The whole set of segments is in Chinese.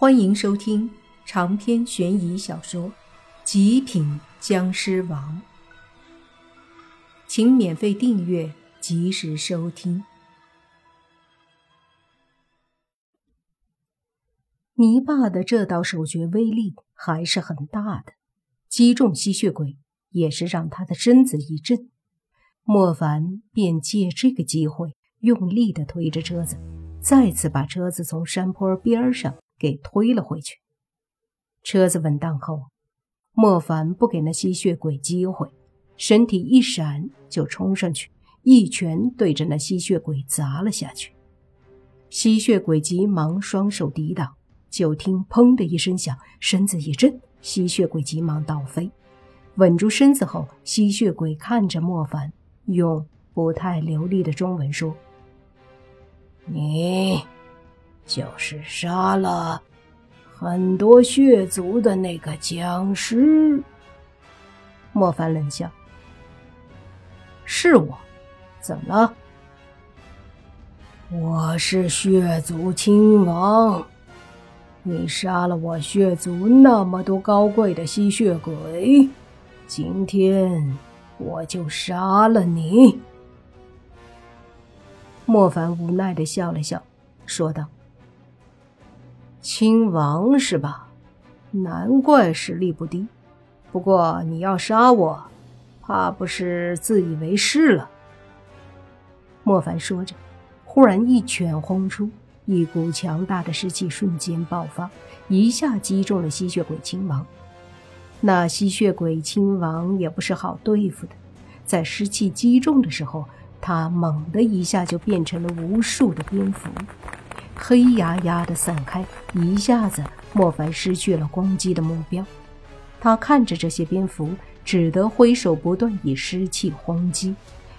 欢迎收听长篇悬疑小说《极品僵尸王》，请免费订阅，及时收听。泥巴的这道手诀威力还是很大的，击中吸血鬼也是让他的身子一震。莫凡便借这个机会用力的推着车子，再次把车子从山坡边上。给推了回去。车子稳当后，莫凡不给那吸血鬼机会，身体一闪就冲上去，一拳对着那吸血鬼砸了下去。吸血鬼急忙双手抵挡，就听“砰”的一声响，身子一震，吸血鬼急忙倒飞。稳住身子后，吸血鬼看着莫凡，用不太流利的中文说：“你。”就是杀了很多血族的那个僵尸。莫凡冷笑：“是我，怎么了？我是血族亲王，你杀了我血族那么多高贵的吸血鬼，今天我就杀了你。”莫凡无奈的笑了笑，说道。亲王是吧？难怪实力不低。不过你要杀我，怕不是自以为是了。莫凡说着，忽然一拳轰出，一股强大的湿气瞬间爆发，一下击中了吸血鬼亲王。那吸血鬼亲王也不是好对付的，在湿气击中的时候，他猛的一下就变成了无数的蝙蝠。黑压压的散开，一下子，莫凡失去了攻击的目标。他看着这些蝙蝠，只得挥手不断以湿气轰击。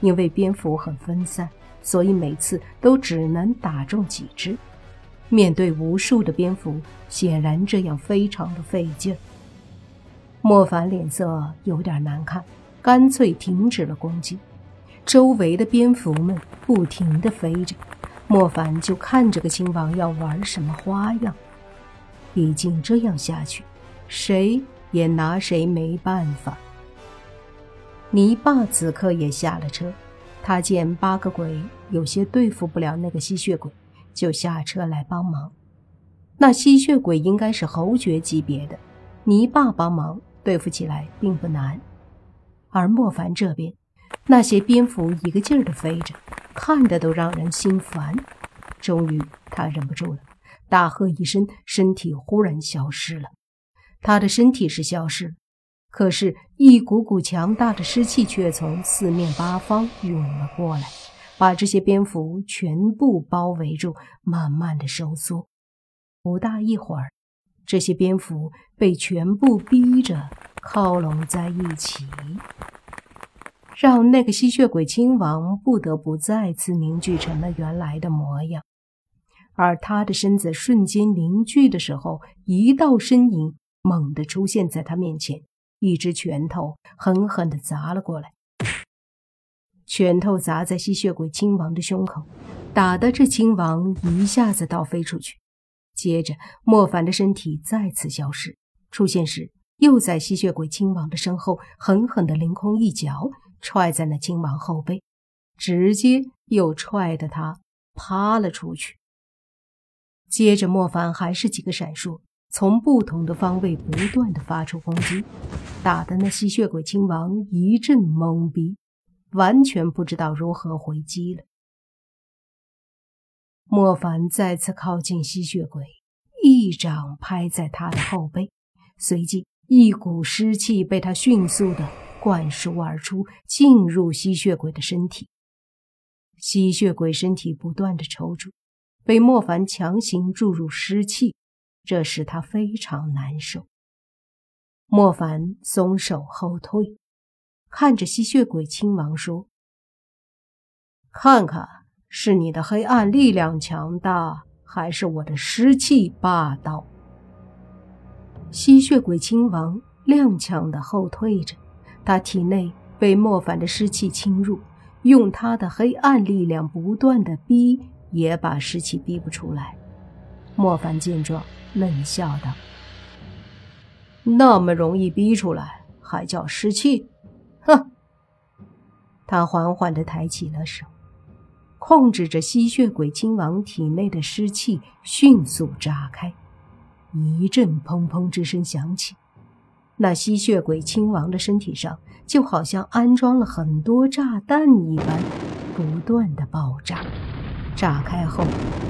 因为蝙蝠很分散，所以每次都只能打中几只。面对无数的蝙蝠，显然这样非常的费劲。莫凡脸色有点难看，干脆停止了攻击。周围的蝙蝠们不停地飞着。莫凡就看这个亲王要玩什么花样，毕竟这样下去，谁也拿谁没办法。泥巴此刻也下了车，他见八个鬼有些对付不了那个吸血鬼，就下车来帮忙。那吸血鬼应该是侯爵级别的，泥巴帮忙对付起来并不难。而莫凡这边，那些蝙蝠一个劲儿的飞着。看的都让人心烦，终于他忍不住了，大喝一声，身体忽然消失了。他的身体是消失，可是，一股股强大的湿气却从四面八方涌了过来，把这些蝙蝠全部包围住，慢慢的收缩。不大一会儿，这些蝙蝠被全部逼着靠拢在一起。让那个吸血鬼亲王不得不再次凝聚成了原来的模样，而他的身子瞬间凝聚的时候，一道身影猛地出现在他面前，一只拳头狠狠地砸了过来。拳头砸在吸血鬼亲王的胸口，打得这亲王一下子倒飞出去。接着，莫凡的身体再次消失，出现时又在吸血鬼亲王的身后狠狠地凌空一脚。踹在那亲王后背，直接又踹得他趴了出去。接着，莫凡还是几个闪烁，从不同的方位不断的发出攻击，打得那吸血鬼亲王一阵懵逼，完全不知道如何回击了。莫凡再次靠近吸血鬼，一掌拍在他的后背，随即一股湿气被他迅速的。灌输而出，进入吸血鬼的身体。吸血鬼身体不断的抽搐，被莫凡强行注入湿气，这使他非常难受。莫凡松手后退，看着吸血鬼亲王说：“看看是你的黑暗力量强大，还是我的湿气霸道？”吸血鬼亲王踉跄的后退着。他体内被莫凡的湿气侵入，用他的黑暗力量不断的逼，也把湿气逼不出来。莫凡见状，冷笑道：“那么容易逼出来，还叫湿气？哼！”他缓缓地抬起了手，控制着吸血鬼亲王体内的湿气，迅速炸开。一阵砰砰之声响起，那吸血鬼亲王的身体上就好像安装了很多炸弹一般，不断的爆炸。炸开后，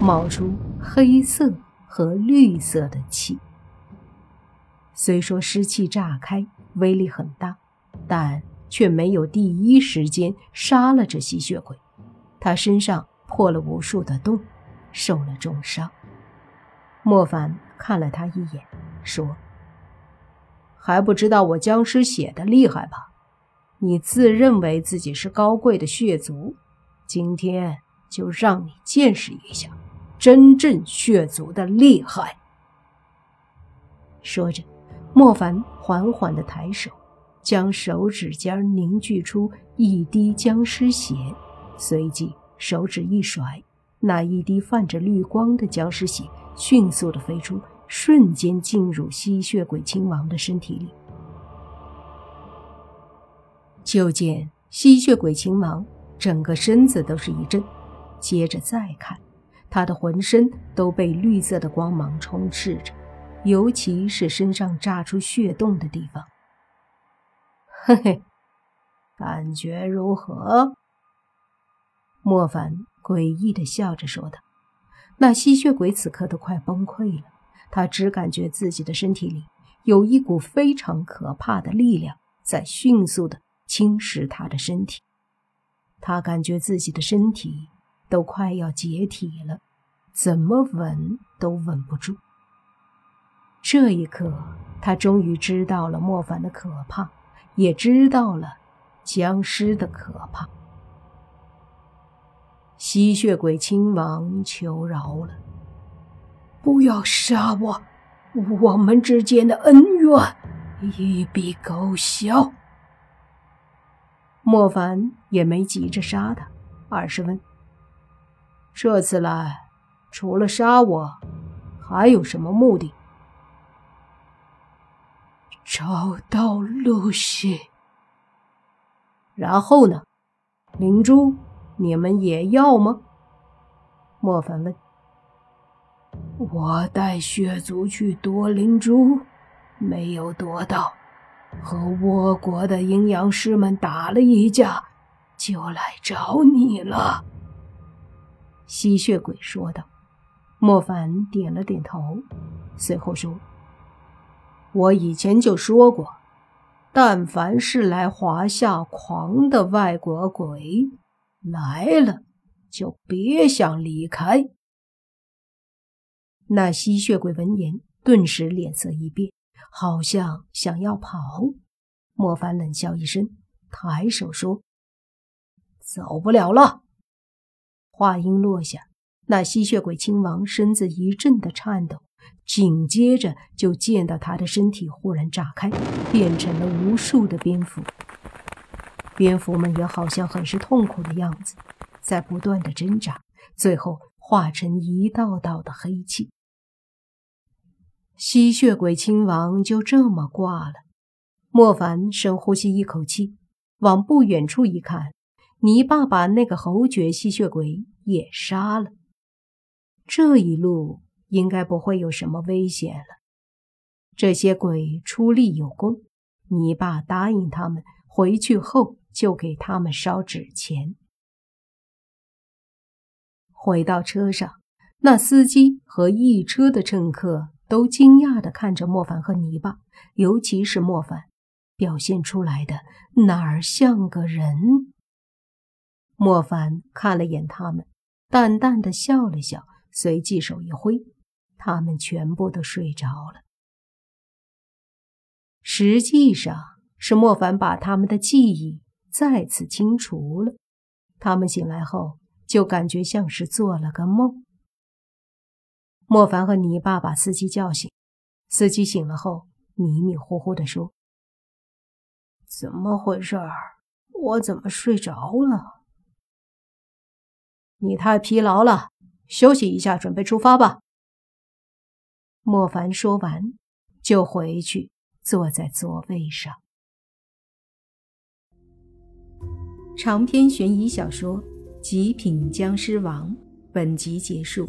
冒出黑色和绿色的气。虽说湿气炸开威力很大，但却没有第一时间杀了这吸血鬼。他身上破了无数的洞，受了重伤。莫凡看了他一眼，说：“还不知道我僵尸血的厉害吧？你自认为自己是高贵的血族，今天……”就让你见识一下真正血族的厉害。说着，莫凡缓缓的抬手，将手指尖凝聚出一滴僵尸血，随即手指一甩，那一滴泛着绿光的僵尸血迅速的飞出，瞬间进入吸血鬼亲王的身体里。就见吸血鬼亲王整个身子都是一震。接着再看，他的浑身都被绿色的光芒充斥着，尤其是身上炸出血洞的地方。嘿嘿，感觉如何？莫凡诡异的笑着说道。那吸血鬼此刻都快崩溃了，他只感觉自己的身体里有一股非常可怕的力量在迅速的侵蚀他的身体，他感觉自己的身体。都快要解体了，怎么稳都稳不住。这一刻，他终于知道了莫凡的可怕，也知道了僵尸的可怕。吸血鬼亲王求饶了：“不要杀我，我们之间的恩怨一笔勾销。”莫凡也没急着杀他，而是问。这次来，除了杀我，还有什么目的？找到露西。然后呢？灵珠，你们也要吗？莫凡问。我带血族去夺灵珠，没有夺到，和倭国的阴阳师们打了一架，就来找你了。吸血鬼说道：“莫凡点了点头，随后说：‘我以前就说过，但凡是来华夏狂的外国鬼，来了就别想离开。’”那吸血鬼闻言，顿时脸色一变，好像想要跑。莫凡冷笑一声，抬手说：“走不了了。”话音落下，那吸血鬼亲王身子一阵的颤抖，紧接着就见到他的身体忽然炸开，变成了无数的蝙蝠。蝙蝠们也好像很是痛苦的样子，在不断的挣扎，最后化成一道道的黑气。吸血鬼亲王就这么挂了。莫凡深呼吸一口气，往不远处一看。泥巴把那个侯爵吸血鬼也杀了，这一路应该不会有什么危险了。这些鬼出力有功，泥巴答应他们回去后就给他们烧纸钱。回到车上，那司机和一车的乘客都惊讶地看着莫凡和泥巴，尤其是莫凡，表现出来的哪儿像个人？莫凡看了眼他们，淡淡的笑了笑，随即手一挥，他们全部都睡着了。实际上是莫凡把他们的记忆再次清除了，他们醒来后就感觉像是做了个梦。莫凡和泥巴把司机叫醒，司机醒了后迷迷糊糊的说：“怎么回事？我怎么睡着了？”你太疲劳了，休息一下，准备出发吧。莫凡说完，就回去坐在座位上。长篇悬疑小说《极品僵尸王》本集结束，